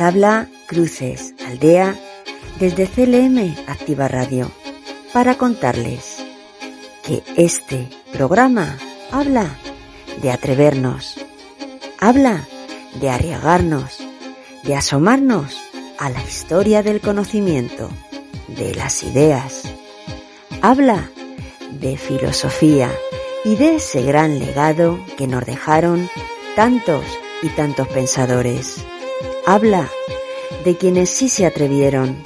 Habla Cruces Aldea desde CLM Activa Radio para contarles que este programa habla de atrevernos, habla de arriesgarnos, de asomarnos a la historia del conocimiento, de las ideas. Habla de filosofía y de ese gran legado que nos dejaron tantos y tantos pensadores. Habla de quienes sí se atrevieron,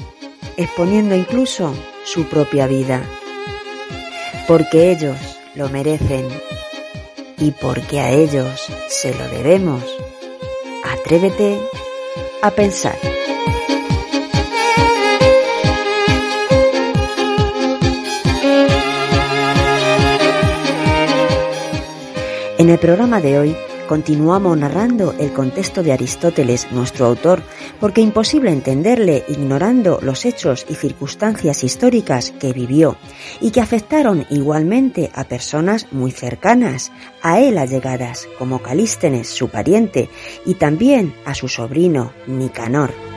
exponiendo incluso su propia vida. Porque ellos lo merecen y porque a ellos se lo debemos. Atrévete a pensar. En el programa de hoy continuamos narrando el contexto de Aristóteles, nuestro autor, porque imposible entenderle ignorando los hechos y circunstancias históricas que vivió y que afectaron igualmente a personas muy cercanas, a él allegadas, como Calístenes, su pariente, y también a su sobrino Nicanor.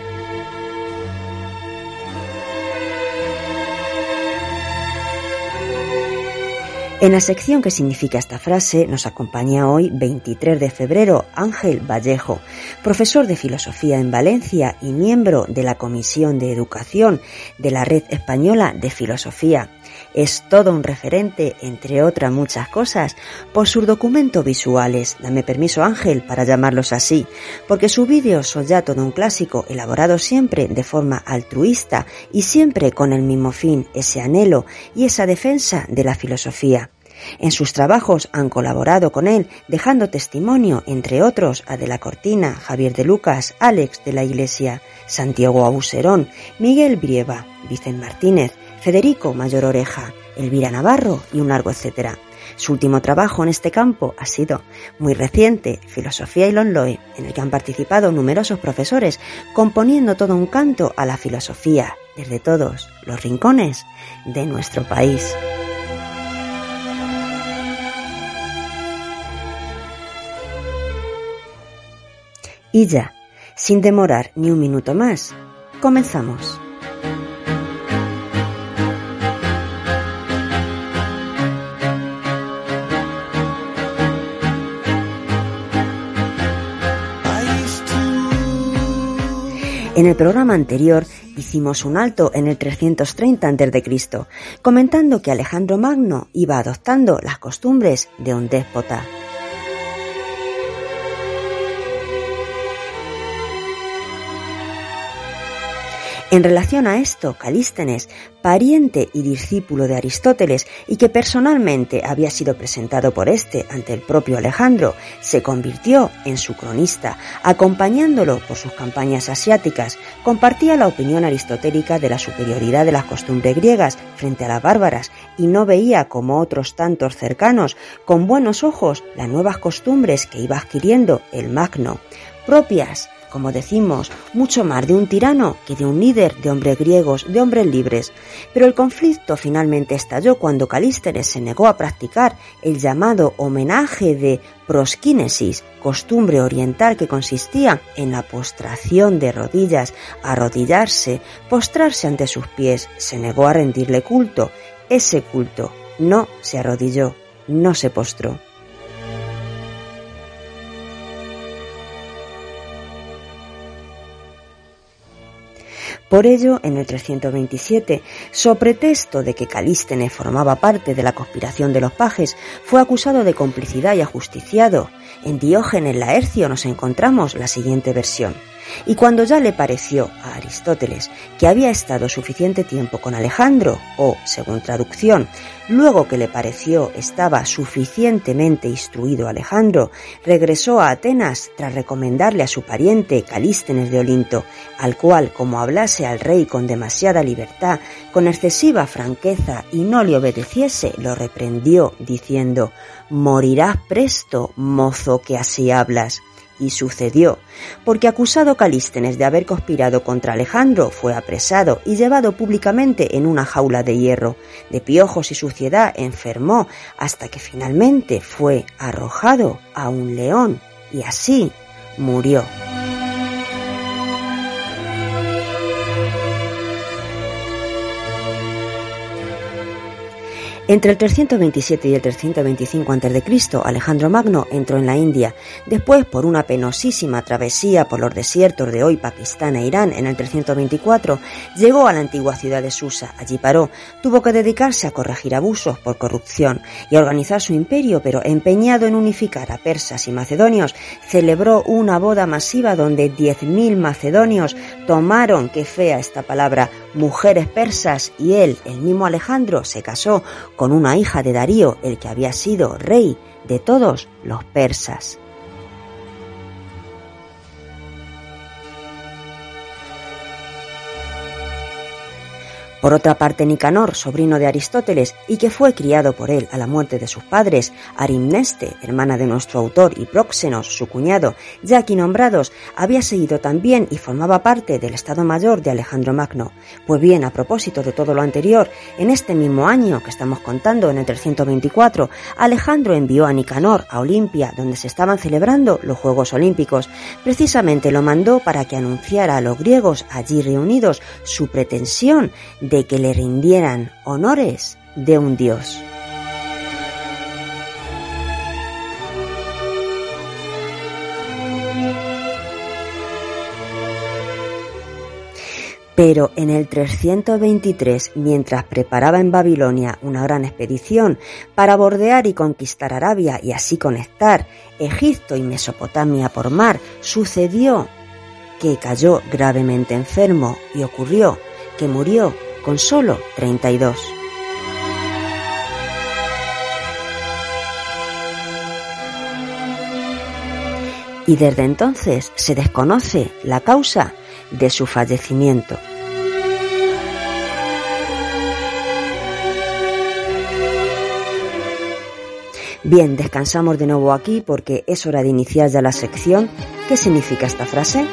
En la sección que significa esta frase nos acompaña hoy, 23 de febrero, Ángel Vallejo, profesor de filosofía en Valencia y miembro de la Comisión de Educación de la Red Española de Filosofía. Es todo un referente, entre otras muchas cosas, por sus documentos visuales. Dame permiso, Ángel, para llamarlos así, porque sus vídeos son ya todo un clásico, elaborado siempre de forma altruista y siempre con el mismo fin, ese anhelo y esa defensa de la filosofía. En sus trabajos han colaborado con él, dejando testimonio, entre otros, a De la Cortina, Javier de Lucas, Alex de la Iglesia, Santiago Abuserón, Miguel Brieva, Vicente Martínez, Federico Mayor Oreja, Elvira Navarro y un largo etcétera. Su último trabajo en este campo ha sido muy reciente, Filosofía y Lonloe, en el que han participado numerosos profesores, componiendo todo un canto a la filosofía desde todos los rincones de nuestro país. Y ya, sin demorar ni un minuto más, comenzamos. En el programa anterior hicimos un alto en el 330 a.C., comentando que Alejandro Magno iba adoptando las costumbres de un déspota. En relación a esto, Calístenes, pariente y discípulo de Aristóteles y que personalmente había sido presentado por este ante el propio Alejandro, se convirtió en su cronista, acompañándolo por sus campañas asiáticas, compartía la opinión aristotélica de la superioridad de las costumbres griegas frente a las bárbaras y no veía como otros tantos cercanos con buenos ojos las nuevas costumbres que iba adquiriendo el Magno, propias como decimos, mucho más de un tirano que de un líder de hombres griegos, de hombres libres. Pero el conflicto finalmente estalló cuando Calístenes se negó a practicar el llamado homenaje de prosquínesis, costumbre oriental que consistía en la postración de rodillas, arrodillarse, postrarse ante sus pies, se negó a rendirle culto. Ese culto no se arrodilló, no se postró. Por ello, en el 327, so pretexto de que Calístenes formaba parte de la conspiración de los pajes, fue acusado de complicidad y ajusticiado. En Diógenes Laercio nos encontramos la siguiente versión. Y cuando ya le pareció a Aristóteles que había estado suficiente tiempo con Alejandro, o, según traducción, luego que le pareció estaba suficientemente instruido Alejandro, regresó a Atenas tras recomendarle a su pariente Calístenes de Olinto, al cual, como hablase al rey con demasiada libertad, con excesiva franqueza y no le obedeciese, lo reprendió, diciendo, Morirás presto, mozo que así hablas. Y sucedió, porque acusado Calístenes de haber conspirado contra Alejandro, fue apresado y llevado públicamente en una jaula de hierro. De piojos y suciedad enfermó hasta que finalmente fue arrojado a un león y así murió. Entre el 327 y el 325 a.C., Alejandro Magno entró en la India. Después, por una penosísima travesía por los desiertos de hoy Pakistán e Irán en el 324, llegó a la antigua ciudad de Susa. Allí paró. Tuvo que dedicarse a corregir abusos por corrupción y a organizar su imperio, pero empeñado en unificar a persas y macedonios, celebró una boda masiva donde 10.000 macedonios tomaron, qué fea esta palabra, mujeres persas y él, el mismo Alejandro, se casó con una hija de Darío, el que había sido rey de todos los persas. Por otra parte, Nicanor, sobrino de Aristóteles y que fue criado por él a la muerte de sus padres, Arimneste, hermana de nuestro autor, y Próxenos, su cuñado, ya aquí nombrados, había seguido también y formaba parte del Estado Mayor de Alejandro Magno. Pues bien, a propósito de todo lo anterior, en este mismo año que estamos contando, en el 324, Alejandro envió a Nicanor a Olimpia, donde se estaban celebrando los Juegos Olímpicos. Precisamente lo mandó para que anunciara a los griegos allí reunidos su pretensión que le rindieran honores de un dios. Pero en el 323, mientras preparaba en Babilonia una gran expedición para bordear y conquistar Arabia y así conectar Egipto y Mesopotamia por mar, sucedió que cayó gravemente enfermo y ocurrió que murió con solo 32. Y desde entonces se desconoce la causa de su fallecimiento. Bien, descansamos de nuevo aquí porque es hora de iniciar ya la sección. ¿Qué significa esta frase?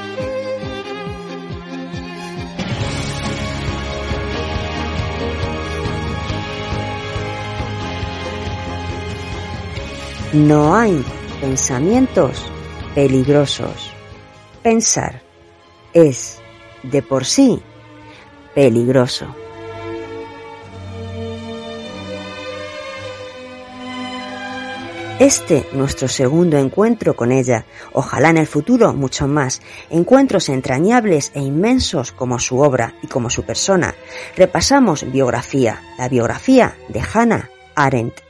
No hay pensamientos peligrosos. Pensar es de por sí peligroso. Este, nuestro segundo encuentro con ella, ojalá en el futuro mucho más, encuentros entrañables e inmensos como su obra y como su persona. Repasamos biografía, la biografía de Hannah Arendt.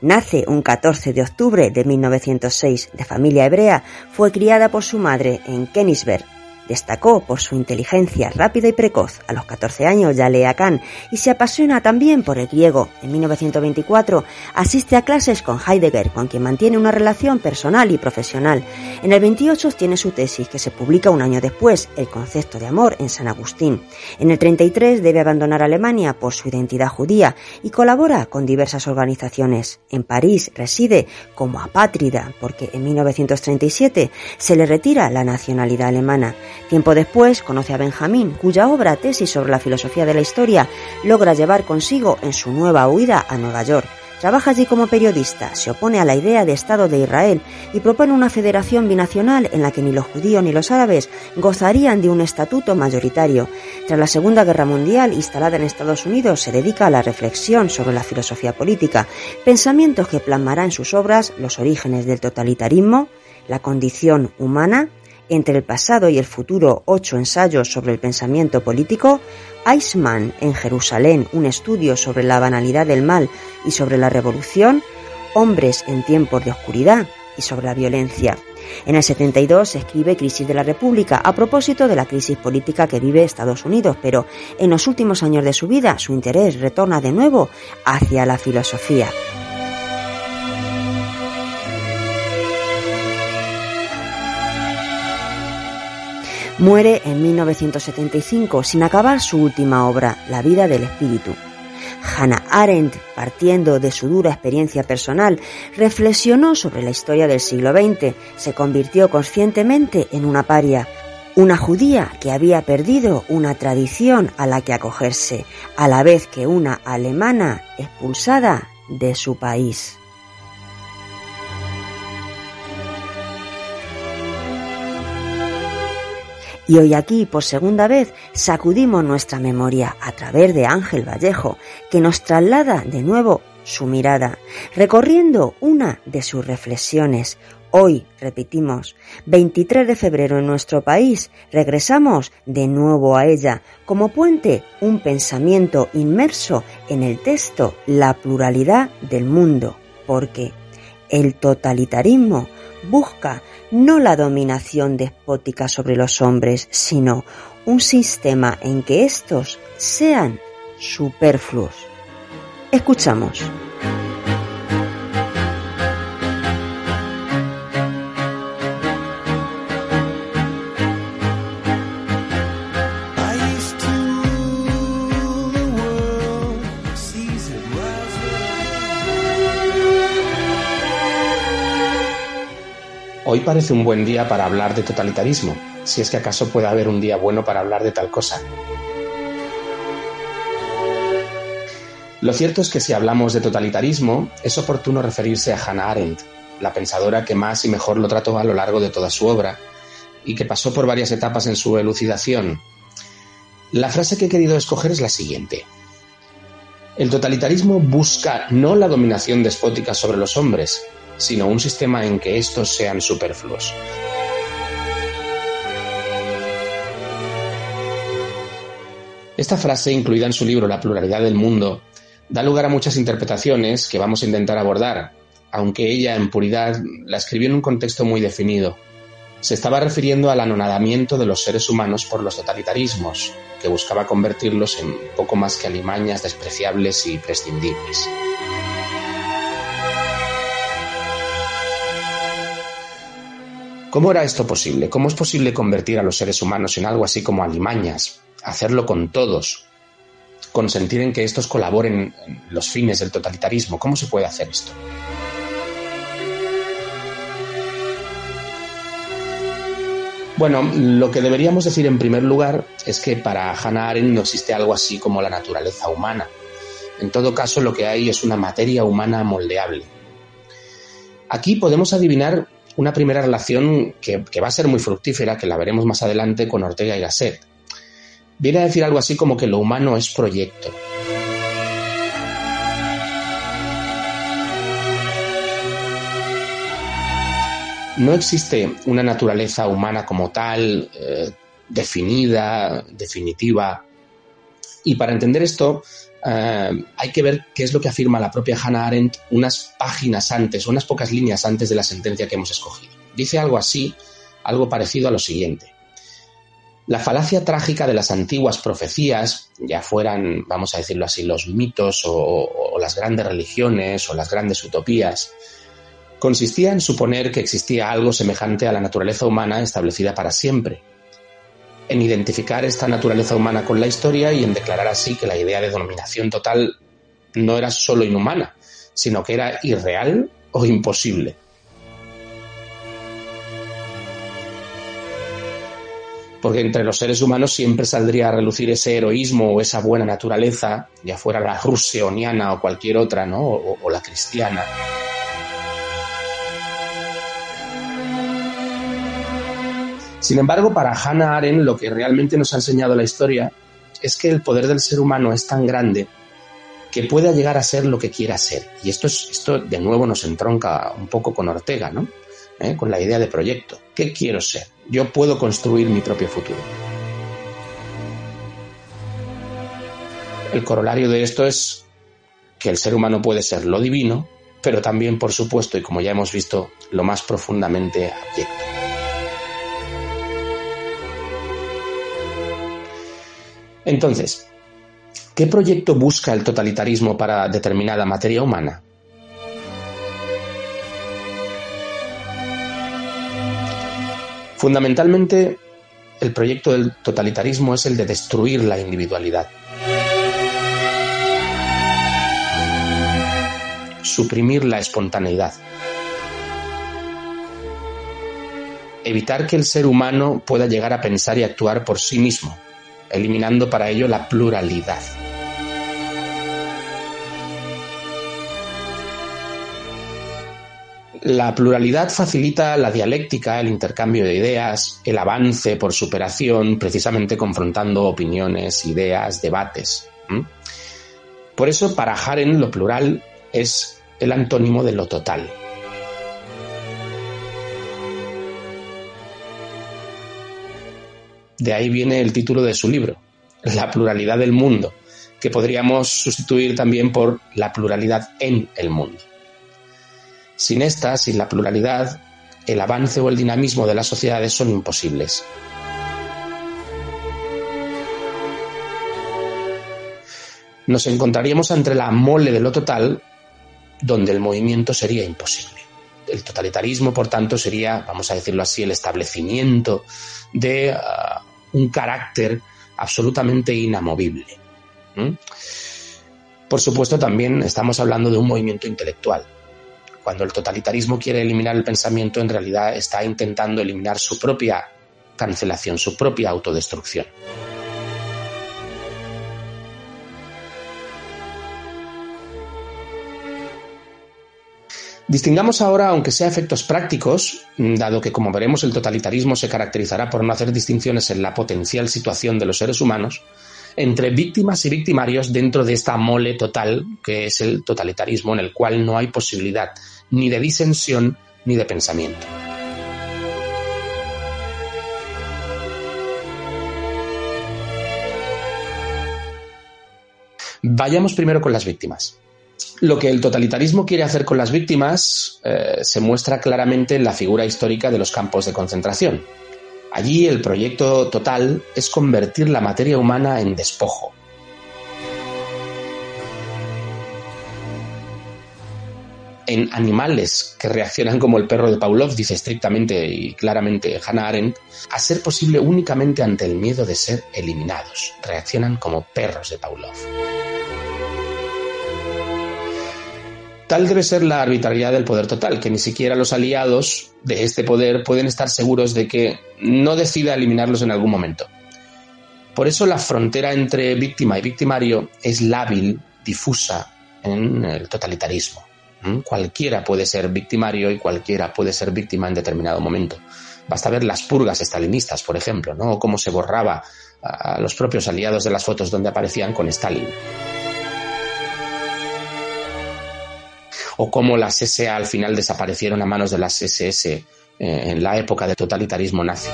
Nace un 14 de octubre de 1906 de familia hebrea, fue criada por su madre en Königsberg, Destacó por su inteligencia rápida y precoz. A los 14 años ya lee a Kant y se apasiona también por el griego. En 1924 asiste a clases con Heidegger, con quien mantiene una relación personal y profesional. En el 28 tiene su tesis, que se publica un año después, El concepto de amor en San Agustín. En el 33 debe abandonar Alemania por su identidad judía y colabora con diversas organizaciones. En París reside como apátrida porque en 1937 se le retira la nacionalidad alemana. Tiempo después conoce a Benjamín, cuya obra tesis sobre la filosofía de la historia logra llevar consigo en su nueva huida a Nueva York. Trabaja allí como periodista, se opone a la idea de Estado de Israel y propone una federación binacional en la que ni los judíos ni los árabes gozarían de un estatuto mayoritario. Tras la Segunda Guerra Mundial, instalada en Estados Unidos, se dedica a la reflexión sobre la filosofía política, pensamientos que plasmará en sus obras los orígenes del totalitarismo, la condición humana, entre el pasado y el futuro, ocho ensayos sobre el pensamiento político, Eichmann en Jerusalén, un estudio sobre la banalidad del mal y sobre la revolución, Hombres en tiempos de oscuridad y sobre la violencia. En el 72 escribe Crisis de la República a propósito de la crisis política que vive Estados Unidos, pero en los últimos años de su vida su interés retorna de nuevo hacia la filosofía. Muere en 1975 sin acabar su última obra, La vida del espíritu. Hannah Arendt, partiendo de su dura experiencia personal, reflexionó sobre la historia del siglo XX, se convirtió conscientemente en una paria, una judía que había perdido una tradición a la que acogerse, a la vez que una alemana expulsada de su país. Y hoy aquí, por segunda vez, sacudimos nuestra memoria a través de Ángel Vallejo, que nos traslada de nuevo su mirada, recorriendo una de sus reflexiones. Hoy, repetimos, 23 de febrero en nuestro país, regresamos de nuevo a ella como puente, un pensamiento inmerso en el texto La pluralidad del mundo, porque el totalitarismo busca no la dominación despótica sobre los hombres, sino un sistema en que estos sean superfluos. Escuchamos. Hoy parece un buen día para hablar de totalitarismo, si es que acaso puede haber un día bueno para hablar de tal cosa. Lo cierto es que si hablamos de totalitarismo, es oportuno referirse a Hannah Arendt, la pensadora que más y mejor lo trató a lo largo de toda su obra y que pasó por varias etapas en su elucidación. La frase que he querido escoger es la siguiente. El totalitarismo busca no la dominación despótica sobre los hombres, sino un sistema en que estos sean superfluos. Esta frase, incluida en su libro La pluralidad del mundo, da lugar a muchas interpretaciones que vamos a intentar abordar, aunque ella en puridad la escribió en un contexto muy definido. Se estaba refiriendo al anonadamiento de los seres humanos por los totalitarismos, que buscaba convertirlos en poco más que alimañas despreciables y prescindibles. ¿Cómo era esto posible? ¿Cómo es posible convertir a los seres humanos en algo así como alimañas? Hacerlo con todos, consentir en que estos colaboren en los fines del totalitarismo. ¿Cómo se puede hacer esto? Bueno, lo que deberíamos decir en primer lugar es que para Hannah Arendt no existe algo así como la naturaleza humana. En todo caso, lo que hay es una materia humana moldeable. Aquí podemos adivinar una primera relación que, va a ser muy fructífera, que la veremos más adelante con Ortega y Gasset. Viene a decir algo así como que lo humano es proyecto. No existe una naturaleza humana como tal, eh, definida, definitiva. Y para entender esto, eh, hay que ver qué es lo que afirma la propia Hannah Arendt unas páginas antes, unas pocas líneas antes de la sentencia que hemos escogido. Dice algo así, algo parecido a lo siguiente. La falacia trágica de las antiguas profecías, ya fueran, vamos a decirlo así, los mitos o las grandes religiones o las grandes utopías, consistía en suponer que existía algo semejante a la naturaleza humana establecida para siempre, en identificar esta naturaleza humana con la historia y en declarar así que la idea de dominación total no era solo inhumana, sino que era irreal o imposible. Porque entre los seres humanos siempre saldría a relucir ese heroísmo o esa buena naturaleza, ya fuera la rusioniana o cualquier otra, ¿no? o, o la cristiana. Sin embargo, para Hannah Arendt lo que realmente nos ha enseñado la historia es que el poder del ser humano es tan grande que pueda llegar a ser lo que quiera ser. Y esto, es, esto de nuevo nos entronca un poco con Ortega, ¿no? ¿Eh? Con la idea de proyecto. ¿Qué quiero ser? Yo puedo construir mi propio futuro. El corolario de esto es que el ser humano puede ser lo divino, pero también, por supuesto, y como ya hemos visto, lo más profundamente abyecto. Entonces, ¿qué proyecto busca el totalitarismo para determinada materia humana? Fundamentalmente, el proyecto del totalitarismo es el de destruir la individualidad. Suprimir la espontaneidad. Evitar que el ser humano pueda llegar a pensar y actuar por sí mismo, eliminando para ello la pluralidad. La pluralidad facilita la dialéctica, el intercambio de ideas, el avance por superación, precisamente confrontando opiniones, ideas, debates. Por eso, para Haren, lo plural es el antónimo de lo total. De ahí viene el título de su libro, La pluralidad del mundo, que podríamos sustituir también por la pluralidad en el mundo. Sin esta, sin la pluralidad, el avance o el dinamismo de las sociedades son imposibles. Nos encontraríamos entre la mole de lo total, donde el movimiento sería imposible. El totalitarismo, por tanto, sería, vamos a decirlo así, el establecimiento de ah, un carácter absolutamente inamovible. Por supuesto, también estamos hablando de un movimiento intelectual. Cuando el totalitarismo quiere eliminar el pensamiento, en realidad está intentando eliminar su propia cancelación, su propia autodestrucción. Distingamos ahora, aunque sea efectos prácticos, dado que como veremos el totalitarismo se caracterizará por no hacer distinciones en la potencial situación de los seres humanos, entre víctimas y victimarios dentro de esta mole total que es el totalitarismo en el cual no hay posibilidad ni de disensión ni de pensamiento. Vayamos primero con las víctimas. Lo que el totalitarismo quiere hacer con las víctimas eh, se muestra claramente en la figura histórica de los campos de concentración. Allí el proyecto total es convertir la materia humana en despojo. En animales que reaccionan como el perro de Pavlov, dice estrictamente y claramente Hannah Arendt, a ser posible únicamente ante el miedo de ser eliminados. Reaccionan como perros de Pavlov. Tal debe ser la arbitrariedad del poder total, que ni siquiera los aliados de este poder pueden estar seguros de que no decida eliminarlos en algún momento. Por eso la frontera entre víctima y victimario es lábil, difusa en el totalitarismo. ¿Mm? Cualquiera puede ser victimario y cualquiera puede ser víctima en determinado momento. Basta ver las purgas estalinistas, por ejemplo, ¿no? O cómo se borraba a los propios aliados de las fotos donde aparecían con Stalin. O cómo las SA al final desaparecieron a manos de las SS eh, en la época del totalitarismo nazi.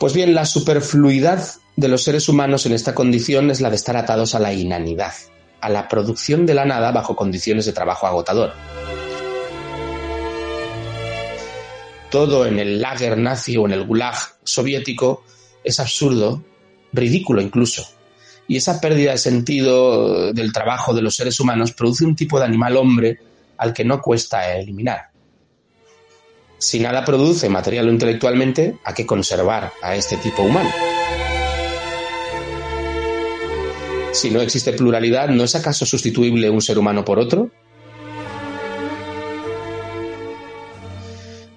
Pues bien, la superfluidad de los seres humanos en esta condición es la de estar atados a la inanidad, a la producción de la nada bajo condiciones de trabajo agotador. Todo en el lager nazi o en el gulag soviético es absurdo, ridículo incluso, y esa pérdida de sentido del trabajo de los seres humanos produce un tipo de animal hombre al que no cuesta eliminar. Si nada produce material o intelectualmente, ¿a qué conservar a este tipo humano? Si no existe pluralidad, ¿no es acaso sustituible un ser humano por otro?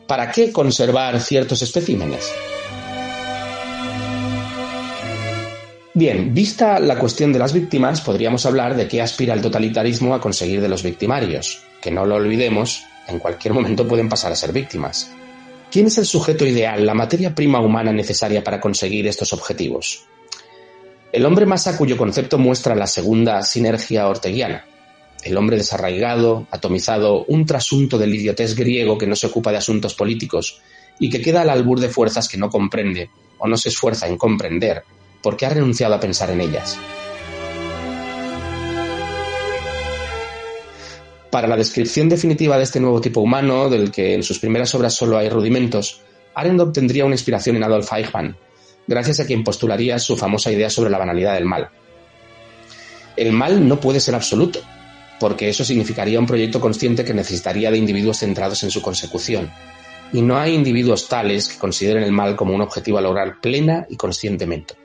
¿Para qué conservar ciertos especímenes? Bien, vista la cuestión de las víctimas, podríamos hablar de qué aspira el totalitarismo a conseguir de los victimarios, que no lo olvidemos, en cualquier momento pueden pasar a ser víctimas. ¿Quién es el sujeto ideal, la materia prima humana necesaria para conseguir estos objetivos? El hombre masa cuyo concepto muestra la segunda sinergia orteguiana. El hombre desarraigado, atomizado, un trasunto del idiotez griego que no se ocupa de asuntos políticos y que queda al albur de fuerzas que no comprende o no se esfuerza en comprender, porque ha renunciado a pensar en ellas. Para la descripción definitiva de este nuevo tipo humano, del que en sus primeras obras solo hay rudimentos, Arendt obtendría una inspiración en Adolf Eichmann, gracias a quien postularía su famosa idea sobre la banalidad del mal. El mal no puede ser absoluto, porque eso significaría un proyecto consciente que necesitaría de individuos centrados en su consecución, y no hay individuos tales que consideren el mal como un objetivo a lograr plena y conscientemente.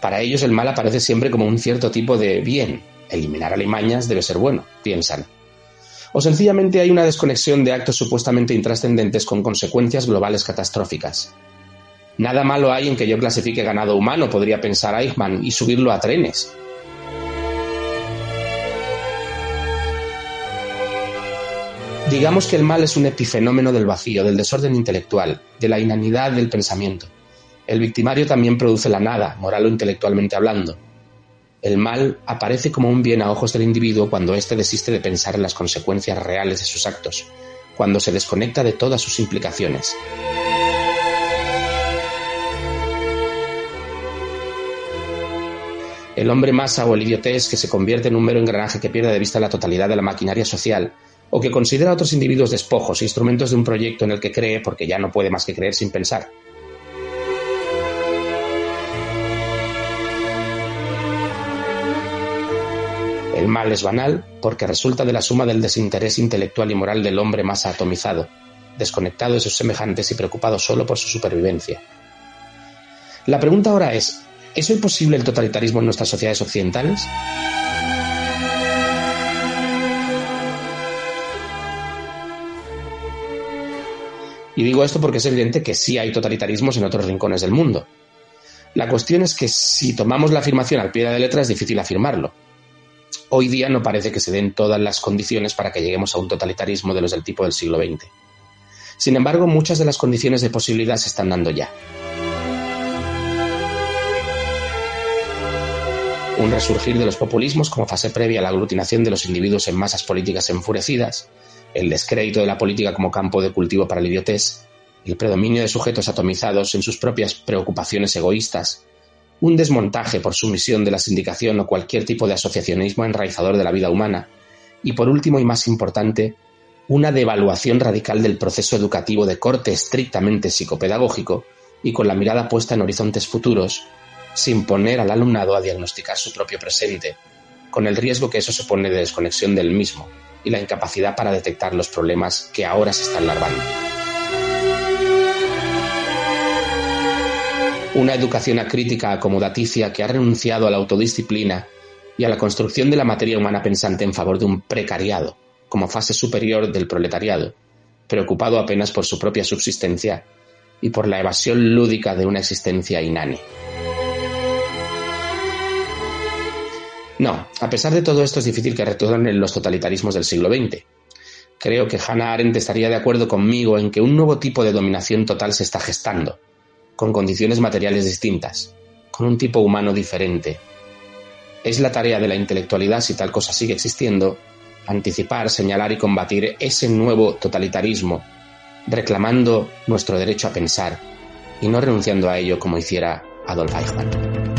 Para ellos el mal aparece siempre como un cierto tipo de bien. Eliminar alimañas debe ser bueno, piensan. O sencillamente hay una desconexión de actos supuestamente intrascendentes con consecuencias globales catastróficas. Nada malo hay en que yo clasifique ganado humano, podría pensar Eichmann, y subirlo a trenes. Digamos que el mal es un epifenómeno del vacío, del desorden intelectual, de la inanidad del pensamiento El victimario también produce la nada, moral o intelectualmente hablando. El mal aparece como un bien a ojos del individuo cuando éste desiste de pensar en las consecuencias reales de sus actos, cuando se desconecta de todas sus implicaciones. El hombre masa o el idiotés que se convierte en un mero engranaje que pierde de vista la totalidad de la maquinaria social o que considera a otros individuos despojos, instrumentos de un proyecto en el que cree porque ya no puede más que creer sin pensar. El mal es banal porque resulta de la suma del desinterés intelectual y moral del hombre más atomizado, desconectado de sus semejantes y preocupado solo por su supervivencia. La pregunta ahora es, ¿es hoy posible el totalitarismo en nuestras sociedades occidentales? Y digo esto porque es evidente que sí hay totalitarismos en otros rincones del mundo. La cuestión es que si tomamos la afirmación al pie de la letra es difícil afirmarlo. Hoy día no parece que se den todas las condiciones para que lleguemos a un totalitarismo de los del tipo del siglo XX. Sin embargo, muchas de las condiciones de posibilidad se están dando ya. Un resurgir de los populismos como fase previa a la aglutinación de los individuos en masas políticas enfurecidas, el descrédito de la política como campo de cultivo para el idiotés, el predominio de sujetos atomizados en sus propias preocupaciones egoístas, un desmontaje por sumisión de la sindicación o cualquier tipo de asociacionismo enraizador de la vida humana, y por último y más importante, una devaluación radical del proceso educativo de corte estrictamente psicopedagógico y con la mirada puesta en horizontes futuros, sin poner al alumnado a diagnosticar su propio presente, con el riesgo que eso supone de desconexión del mismo, y la incapacidad para detectar los problemas que ahora se están larvando. Una educación acrítica acomodaticia que ha renunciado a la autodisciplina y a la construcción de la materia humana pensante en favor de un precariado, como fase superior del proletariado, preocupado apenas por su propia subsistencia y por la evasión lúdica de una existencia inane. No, a pesar de todo esto es difícil que retornen los totalitarismos del siglo XX. Creo que Hannah Arendt estaría de acuerdo conmigo en que un nuevo tipo de dominación total se está gestando, con condiciones materiales distintas, con un tipo humano diferente. Es la tarea de la intelectualidad, si tal cosa sigue existiendo, anticipar, señalar y combatir ese nuevo totalitarismo, reclamando nuestro derecho a pensar y no renunciando a ello como hiciera Adolf Eichmann.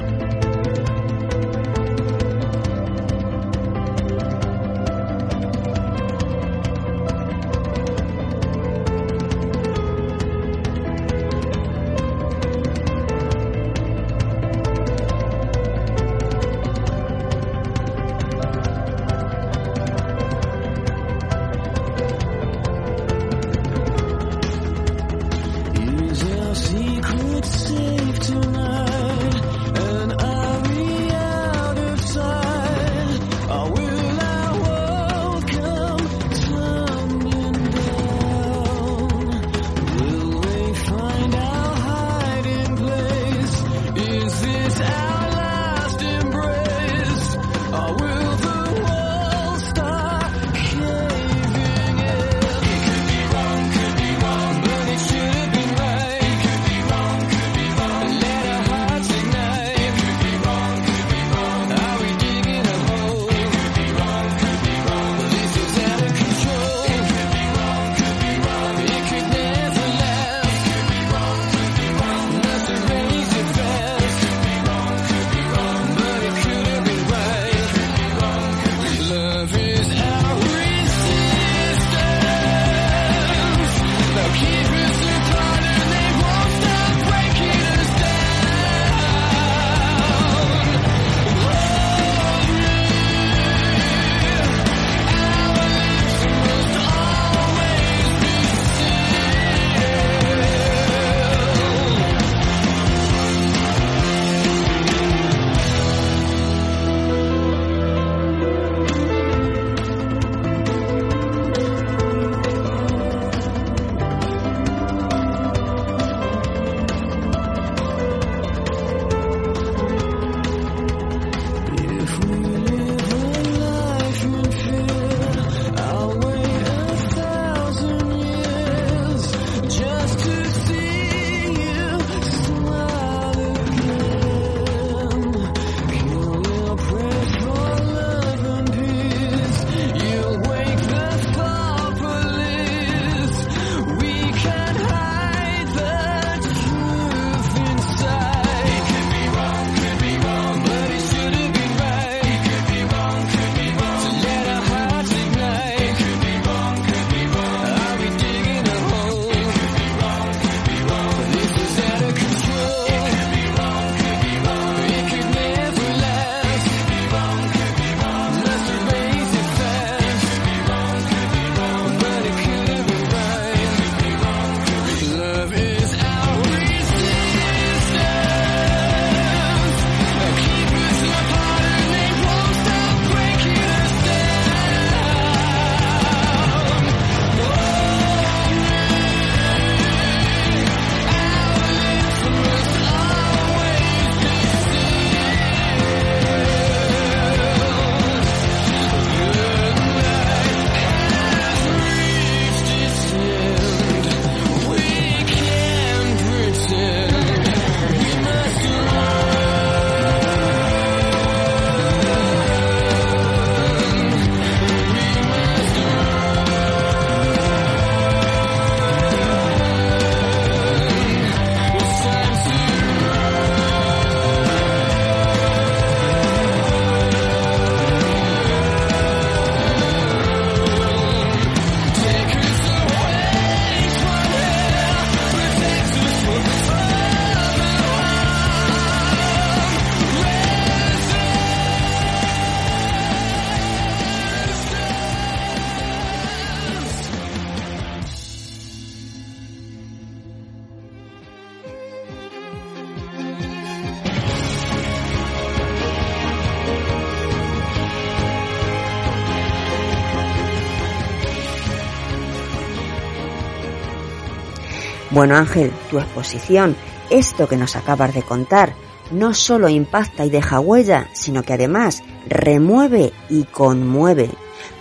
Bueno Ángel, tu exposición, esto que nos acabas de contar, no solo impacta y deja huella, sino que además remueve y conmueve.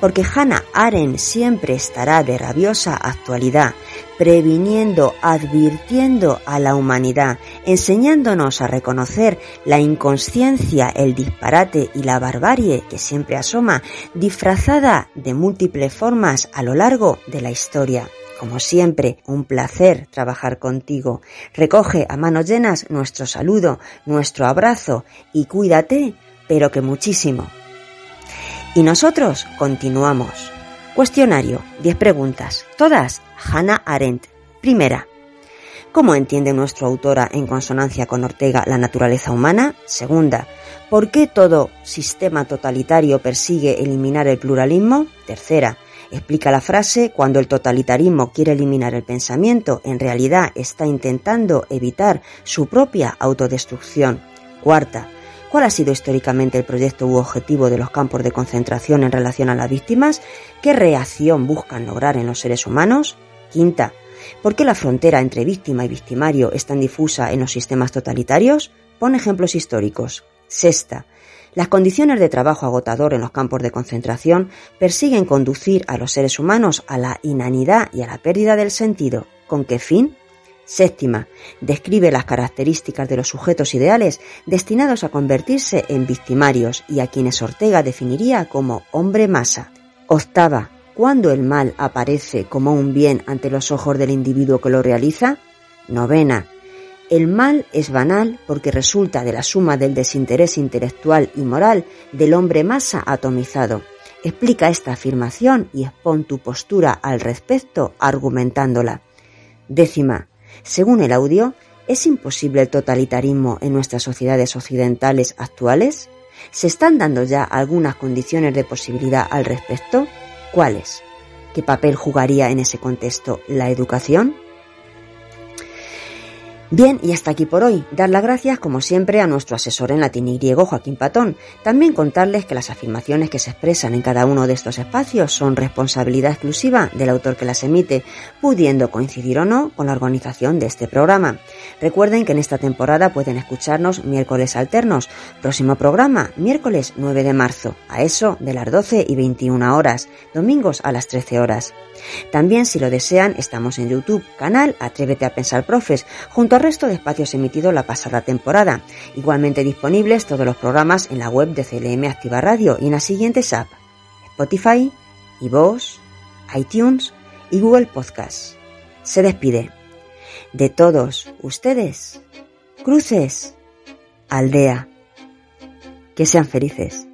Porque Hannah Arendt siempre estará de rabiosa actualidad, previniendo, advirtiendo a la humanidad, enseñándonos a reconocer la inconsciencia, el disparate y la barbarie que siempre asoma, disfrazada de múltiples formas a lo largo de la historia. Como siempre, un placer trabajar contigo. Recoge a manos llenas nuestro saludo, nuestro abrazo y cuídate, pero que muchísimo. Y nosotros continuamos. Cuestionario, 10 preguntas, todas Hannah Arendt. Primera, ¿cómo entiende nuestra autora en consonancia con Ortega la naturaleza humana? Segunda, ¿por qué todo sistema totalitario persigue eliminar el pluralismo? Tercera, Explica la frase, cuando el totalitarismo quiere eliminar el pensamiento, en realidad está intentando evitar su propia autodestrucción. Cuarta, ¿cuál ha sido históricamente el proyecto u objetivo de los campos de concentración en relación a las víctimas? ¿Qué reacción buscan lograr en los seres humanos? Quinta, ¿por qué la frontera entre víctima y victimario es tan difusa en los sistemas totalitarios? Pon ejemplos históricos. Sexta, las condiciones de trabajo agotador en los campos de concentración persiguen conducir a los seres humanos a la inanidad y a la pérdida del sentido. ¿Con qué fin? Séptima, describe las características de los sujetos ideales destinados a convertirse en victimarios y a quienes Ortega definiría como hombre masa. Octava, ¿cuándo el mal aparece como un bien ante los ojos del individuo que lo realiza? Novena, el mal es banal porque resulta de la suma del desinterés intelectual y moral del hombre masa atomizado. Explica esta afirmación y expon tu postura al respecto argumentándola. Décima. Según el audio, ¿es imposible el totalitarismo en nuestras sociedades occidentales actuales? ¿Se están dando ya algunas condiciones de posibilidad al respecto? ¿Cuáles? ¿Qué papel jugaría en ese contexto la educación? Bien, y hasta aquí por hoy. Dar las gracias, como siempre, a nuestro asesor en latín y griego, Joaquín Patón. También contarles que las afirmaciones que se expresan en cada uno de estos espacios son responsabilidad exclusiva del autor que las emite, pudiendo coincidir o no con la organización de este programa. Recuerden que en esta temporada pueden escucharnos miércoles alternos. Próximo programa, miércoles 9 de marzo, a eso de las 12 y 21 horas, domingos a las 13 horas. También, si lo desean, estamos en YouTube, canal Atrévete a Pensar Profes, junto resto de espacios emitidos la pasada temporada. Igualmente disponibles todos los programas en la web de CLM Activa Radio y en las siguientes apps: Spotify, iVoox, iTunes y Google Podcast. Se despide. De todos ustedes, cruces, aldea. Que sean felices.